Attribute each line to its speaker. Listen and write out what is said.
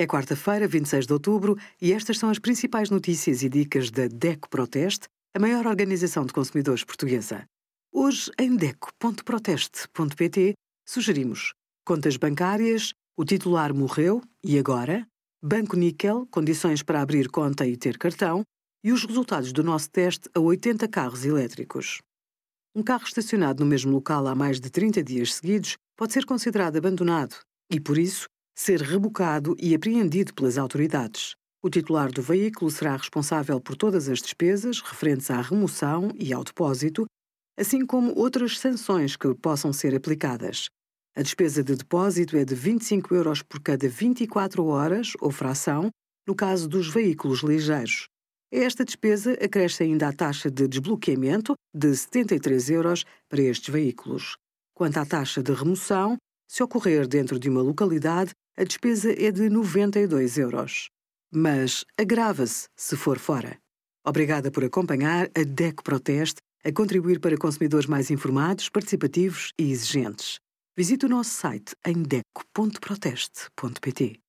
Speaker 1: É quarta-feira, 26 de outubro, e estas são as principais notícias e dicas da DECO Proteste, a maior organização de consumidores portuguesa. Hoje, em DECO.proteste.pt, sugerimos contas bancárias, o titular morreu e agora, Banco Níquel, condições para abrir conta e ter cartão, e os resultados do nosso teste a 80 carros elétricos. Um carro estacionado no mesmo local há mais de 30 dias seguidos pode ser considerado abandonado e, por isso, ser rebocado e apreendido pelas autoridades. O titular do veículo será responsável por todas as despesas referentes à remoção e ao depósito, assim como outras sanções que possam ser aplicadas. A despesa de depósito é de 25 euros por cada 24 horas ou fração, no caso dos veículos ligeiros. Esta despesa acresce ainda a taxa de desbloqueamento de 73 euros para estes veículos. Quanto à taxa de remoção, se ocorrer dentro de uma localidade, a despesa é de 92 euros. Mas agrava-se se for fora. Obrigada por acompanhar a DECO Proteste a contribuir para consumidores mais informados, participativos e exigentes. Visite o nosso site em deco.proteste.pt.